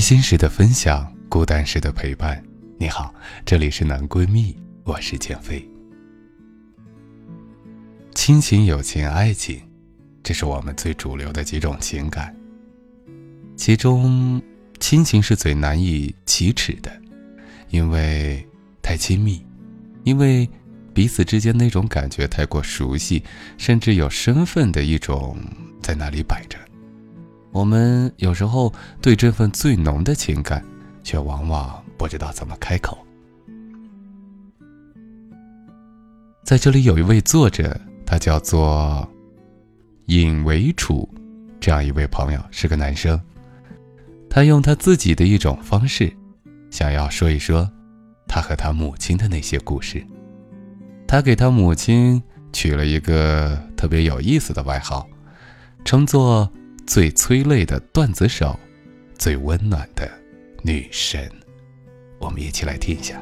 开心时的分享，孤单时的陪伴。你好，这里是男闺蜜，我是建飞。亲情、友情、爱情，这是我们最主流的几种情感。其中，亲情是最难以启齿的，因为太亲密，因为彼此之间那种感觉太过熟悉，甚至有身份的一种在那里摆着。我们有时候对这份最浓的情感，却往往不知道怎么开口。在这里有一位作者，他叫做尹维楚，这样一位朋友是个男生，他用他自己的一种方式，想要说一说他和他母亲的那些故事。他给他母亲取了一个特别有意思的外号，称作。最催泪的段子手，最温暖的女神，我们一起来听一下。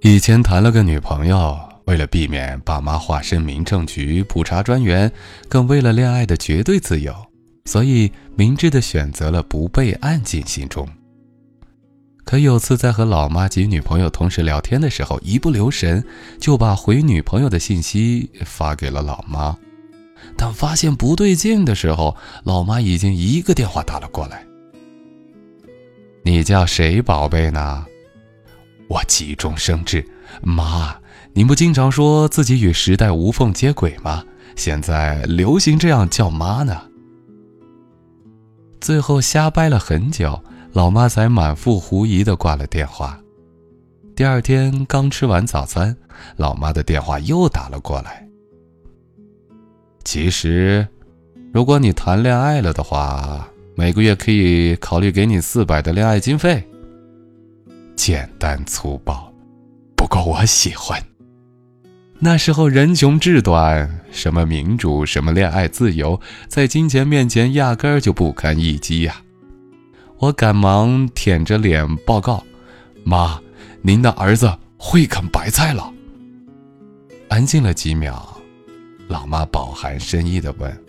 以前谈了个女朋友，为了避免爸妈化身民政局普查专员，更为了恋爱的绝对自由，所以明智的选择了不备案进行中。可有次在和老妈及女朋友同时聊天的时候，一不留神就把回女朋友的信息发给了老妈。当发现不对劲的时候，老妈已经一个电话打了过来。你叫谁宝贝呢？我急中生智，妈，您不经常说自己与时代无缝接轨吗？现在流行这样叫妈呢。最后瞎掰了很久。老妈才满腹狐疑的挂了电话。第二天刚吃完早餐，老妈的电话又打了过来。其实，如果你谈恋爱了的话，每个月可以考虑给你四百的恋爱经费。简单粗暴，不过我喜欢。那时候人穷志短，什么民主，什么恋爱自由，在金钱面前压根儿就不堪一击呀。我赶忙舔着脸报告：“妈，您的儿子会啃白菜了。”安静了几秒，老妈饱含深意的问：“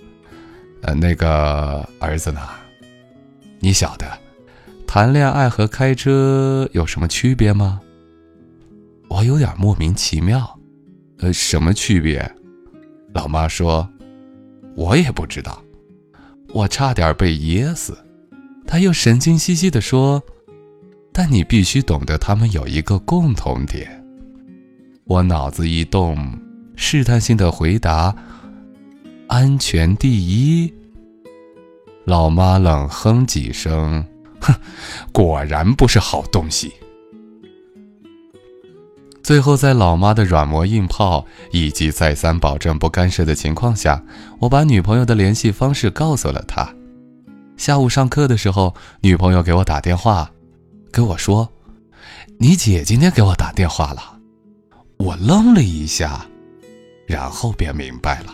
呃，那个儿子呢？你晓得，谈恋爱和开车有什么区别吗？”我有点莫名其妙：“呃，什么区别？”老妈说：“我也不知道。”我差点被噎死。他又神经兮兮地说：“但你必须懂得，他们有一个共同点。”我脑子一动，试探性的回答：“安全第一。”老妈冷哼几声：“哼，果然不是好东西。”最后，在老妈的软磨硬泡以及再三保证不干涉的情况下，我把女朋友的联系方式告诉了她。下午上课的时候，女朋友给我打电话，跟我说：“你姐今天给我打电话了。”我愣了一下，然后便明白了。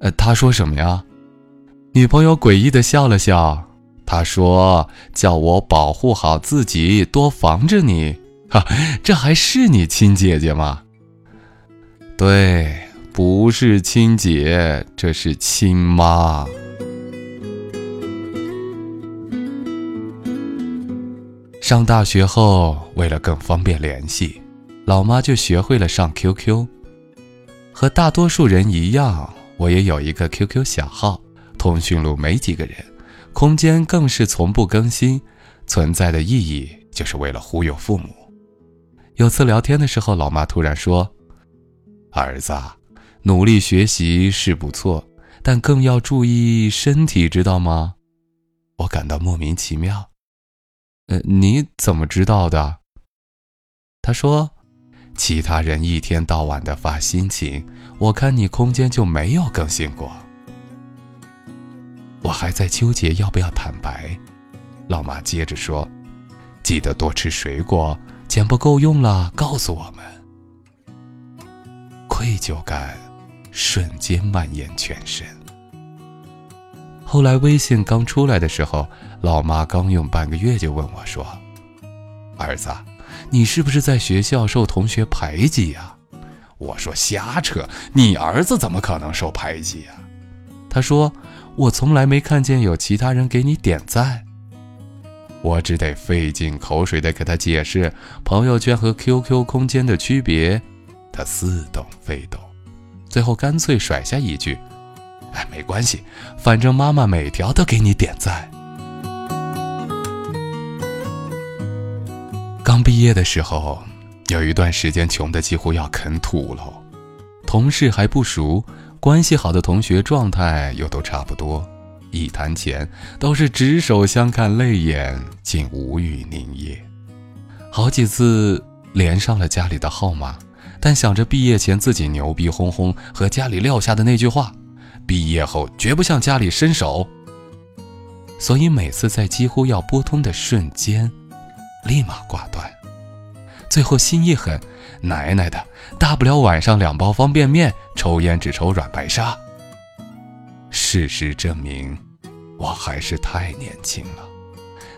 呃，她说什么呀？女朋友诡异的笑了笑，她说：“叫我保护好自己，多防着你。”哈，这还是你亲姐姐吗？对，不是亲姐，这是亲妈。上大学后，为了更方便联系，老妈就学会了上 QQ。和大多数人一样，我也有一个 QQ 小号，通讯录没几个人，空间更是从不更新，存在的意义就是为了忽悠父母。有次聊天的时候，老妈突然说：“儿子，努力学习是不错，但更要注意身体，知道吗？”我感到莫名其妙。呃，你怎么知道的？他说。其他人一天到晚的发心情，我看你空间就没有更新过。我还在纠结要不要坦白，老妈接着说：“记得多吃水果，钱不够用了告诉我们。”愧疚感瞬间蔓延全身。后来微信刚出来的时候，老妈刚用半个月就问我说：“儿子。”你是不是在学校受同学排挤呀？我说瞎扯，你儿子怎么可能受排挤呀？他说我从来没看见有其他人给你点赞。我只得费尽口水的给他解释朋友圈和 QQ 空间的区别，他似懂非懂，最后干脆甩下一句：“哎，没关系，反正妈妈每条都给你点赞。”刚毕业的时候，有一段时间穷的几乎要啃土了，同事还不熟，关系好的同学状态又都差不多，一谈钱都是执手相看泪眼，竟无语凝噎。好几次连上了家里的号码，但想着毕业前自己牛逼哄哄和家里撂下的那句话，毕业后绝不向家里伸手，所以每次在几乎要拨通的瞬间。立马挂断，最后心一狠，奶奶的，大不了晚上两包方便面，抽烟只抽软白沙。事实证明，我还是太年轻了。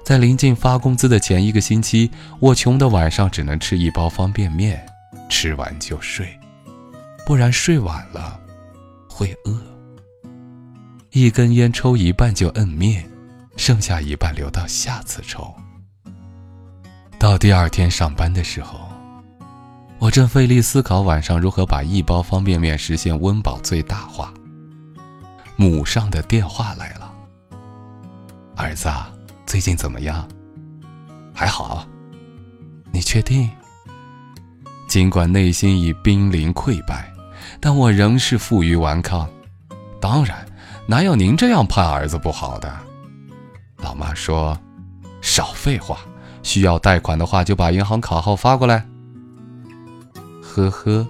在临近发工资的前一个星期，我穷的晚上只能吃一包方便面，吃完就睡，不然睡晚了会饿。一根烟抽一半就摁灭，剩下一半留到下次抽。到第二天上班的时候，我正费力思考晚上如何把一包方便面实现温饱最大化。母上的电话来了：“儿子，最近怎么样？还好？你确定？”尽管内心已濒临溃败，但我仍是负隅顽抗。当然，哪有您这样盼儿子不好的？老妈说：“少废话。”需要贷款的话，就把银行卡号发过来。呵呵，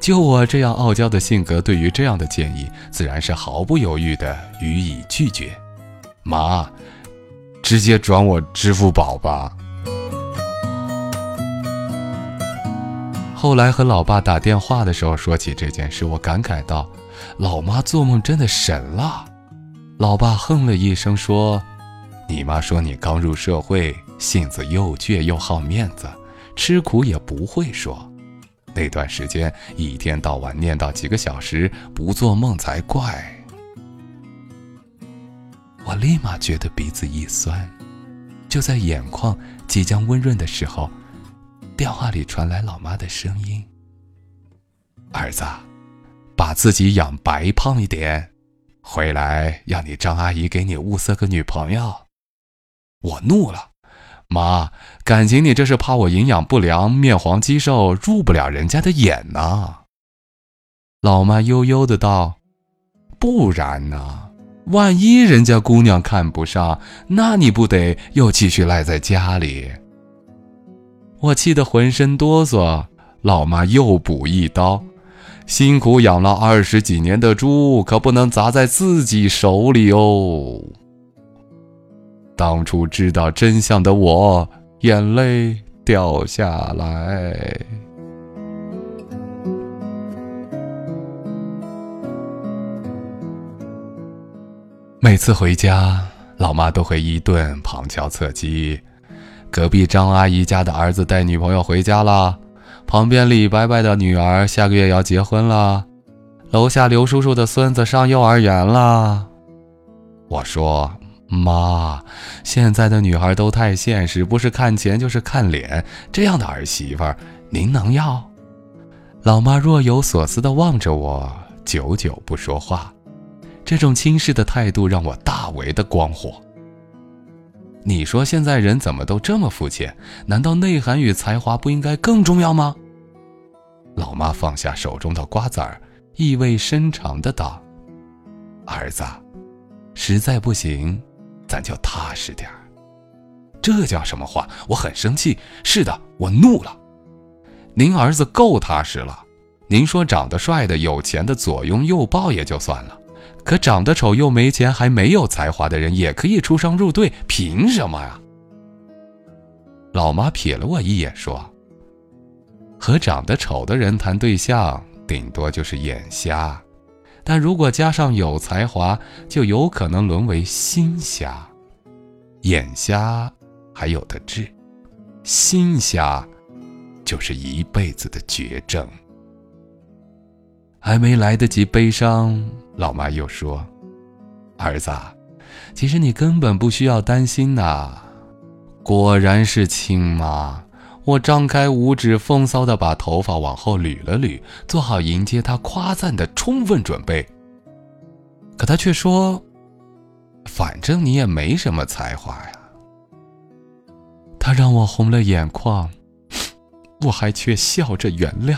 就我这样傲娇的性格，对于这样的建议，自然是毫不犹豫的予以拒绝。妈，直接转我支付宝吧。后来和老爸打电话的时候，说起这件事，我感慨道：“老妈做梦真的神了。”老爸哼了一声说：“你妈说你刚入社会。”性子又倔又好面子，吃苦也不会说。那段时间一天到晚念叨几个小时，不做梦才怪。我立马觉得鼻子一酸，就在眼眶即将温润的时候，电话里传来老妈的声音：“儿子，把自己养白胖一点，回来要你张阿姨给你物色个女朋友。”我怒了。妈，感情你这是怕我营养不良、面黄肌瘦，入不了人家的眼呢？老妈悠悠的道：“不然呢？万一人家姑娘看不上，那你不得又继续赖在家里？”我气得浑身哆嗦。老妈又补一刀：“辛苦养了二十几年的猪，可不能砸在自己手里哦。”当初知道真相的我，眼泪掉下来。每次回家，老妈都会一顿旁敲侧击：隔壁张阿姨家的儿子带女朋友回家了，旁边李伯伯的女儿下个月要结婚了，楼下刘叔叔的孙子上幼儿园了。我说。妈，现在的女孩都太现实，不是看钱就是看脸，这样的儿媳妇，您能要？老妈若有所思地望着我，久久不说话。这种轻视的态度让我大为的光火。你说现在人怎么都这么肤浅？难道内涵与才华不应该更重要吗？老妈放下手中的瓜子儿，意味深长的道：“儿子，实在不行。”咱就踏实点儿，这叫什么话？我很生气。是的，我怒了。您儿子够踏实了。您说长得帅的、有钱的左拥右抱也就算了，可长得丑又没钱还没有才华的人也可以出双入对，凭什么呀？老妈瞥了我一眼，说：“和长得丑的人谈对象，顶多就是眼瞎。”但如果加上有才华，就有可能沦为心瞎。眼瞎还有的治，心瞎就是一辈子的绝症。还没来得及悲伤，老妈又说：“儿子，其实你根本不需要担心呐。”果然是亲妈。我张开五指，风骚的把头发往后捋了捋，做好迎接他夸赞的充分准备。可他却说：“反正你也没什么才华呀。”他让我红了眼眶，我还却笑着原谅。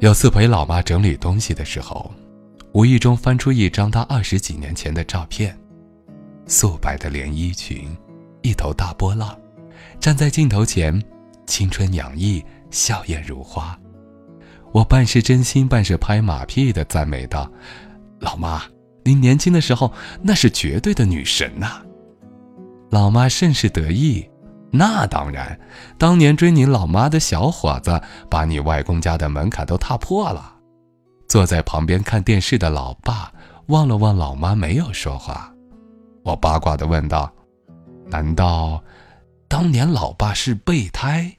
有次陪老妈整理东西的时候，无意中翻出一张她二十几年前的照片，素白的连衣裙。一头大波浪，站在镜头前，青春洋溢，笑靥如花。我半是真心，半是拍马屁的赞美道：“老妈，您年轻的时候那是绝对的女神呐！”老妈甚是得意：“那当然，当年追你老妈的小伙子，把你外公家的门槛都踏破了。”坐在旁边看电视的老爸望了望老妈，没有说话。我八卦的问道。难道当年老爸是备胎？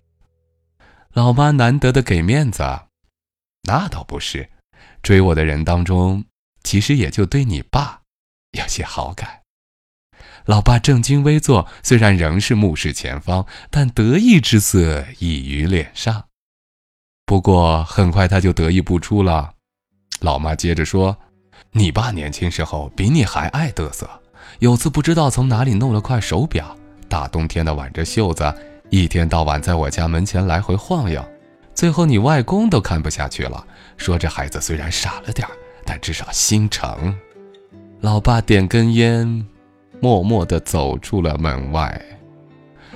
老妈难得的给面子，那倒不是。追我的人当中，其实也就对你爸有些好感。老爸正襟危坐，虽然仍是目视前方，但得意之色溢于脸上。不过很快他就得意不出了。老妈接着说：“你爸年轻时候比你还爱嘚瑟。”有次不知道从哪里弄了块手表，大冬天的挽着袖子，一天到晚在我家门前来回晃悠，最后你外公都看不下去了，说这孩子虽然傻了点但至少心诚。老爸点根烟，默默地走出了门外。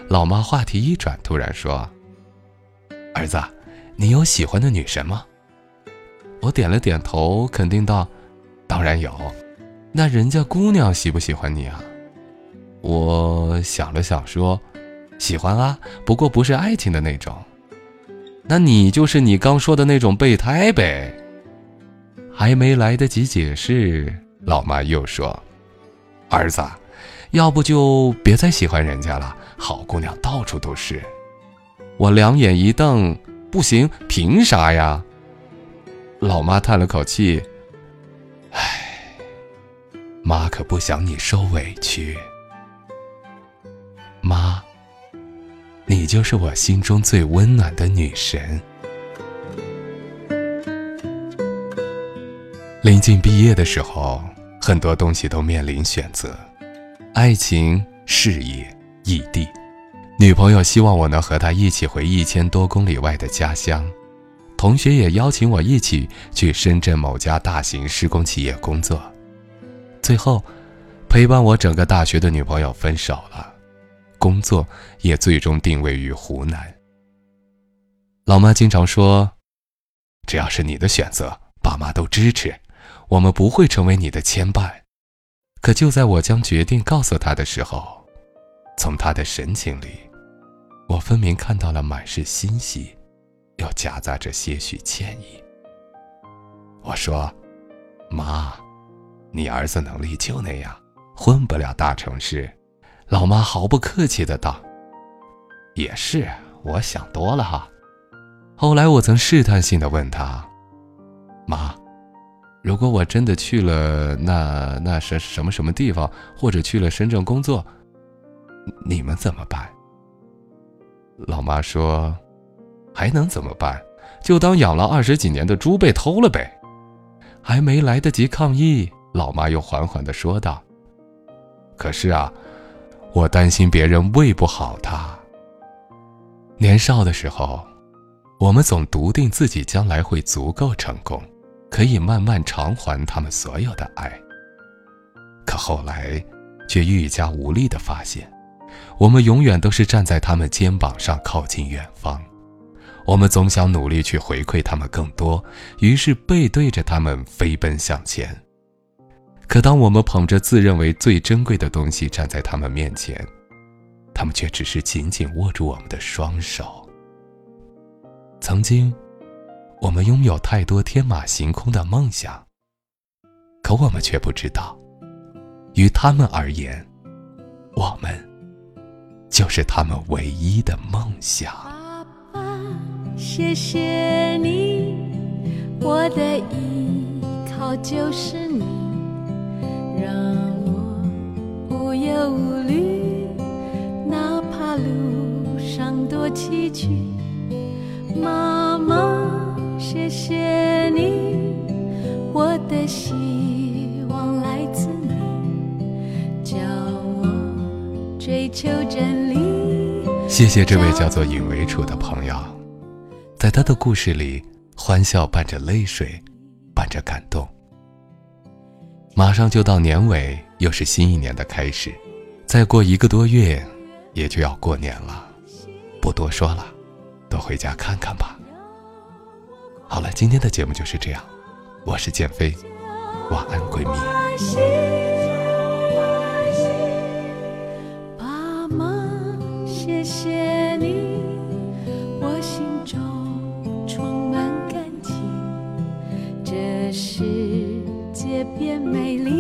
老妈话题一转，突然说：“儿子，你有喜欢的女神吗？”我点了点头，肯定道：“当然有。”那人家姑娘喜不喜欢你啊？我想了想说：“喜欢啊，不过不是爱情的那种。”那你就是你刚说的那种备胎呗。还没来得及解释，老妈又说：“儿子，要不就别再喜欢人家了，好姑娘到处都是。”我两眼一瞪：“不行，凭啥呀？”老妈叹了口气。唉妈可不想你受委屈，妈，你就是我心中最温暖的女神。临近毕业的时候，很多东西都面临选择：爱情、事业、异地。女朋友希望我能和她一起回一千多公里外的家乡，同学也邀请我一起去深圳某家大型施工企业工作。最后，陪伴我整个大学的女朋友分手了，工作也最终定位于湖南。老妈经常说：“只要是你的选择，爸妈都支持，我们不会成为你的牵绊。”可就在我将决定告诉她的时候，从她的神情里，我分明看到了满是欣喜，又夹杂着些许歉意。我说：“妈。”你儿子能力就那样，混不了大城市。老妈毫不客气的道：“也是，我想多了哈。”后来我曾试探性的问他：“妈，如果我真的去了那那什什么什么地方，或者去了深圳工作，你们怎么办？”老妈说：“还能怎么办？就当养了二十几年的猪被偷了呗。”还没来得及抗议，老妈又缓缓的说道：“可是啊，我担心别人喂不好它。年少的时候，我们总笃定自己将来会足够成功，可以慢慢偿还他们所有的爱。可后来，却愈加无力的发现，我们永远都是站在他们肩膀上靠近远方。”我们总想努力去回馈他们更多，于是背对着他们飞奔向前。可当我们捧着自认为最珍贵的东西站在他们面前，他们却只是紧紧握住我们的双手。曾经，我们拥有太多天马行空的梦想，可我们却不知道，于他们而言，我们就是他们唯一的梦想。谢谢你，我的依靠就是你，无忧无虑，哪怕路上多崎岖。妈妈，谢谢你，我的希望来自你，教我追求真理。谢谢这位叫做尹维楚的朋友。在他的故事里，欢笑伴着泪水，伴着感动。马上就到年尾，又是新一年的开始，再过一个多月，也就要过年了。不多说了，都回家看看吧。好了，今天的节目就是这样，我是建飞，晚安，闺蜜。爸妈，谢谢你，我心中充满感激，这世界变美丽，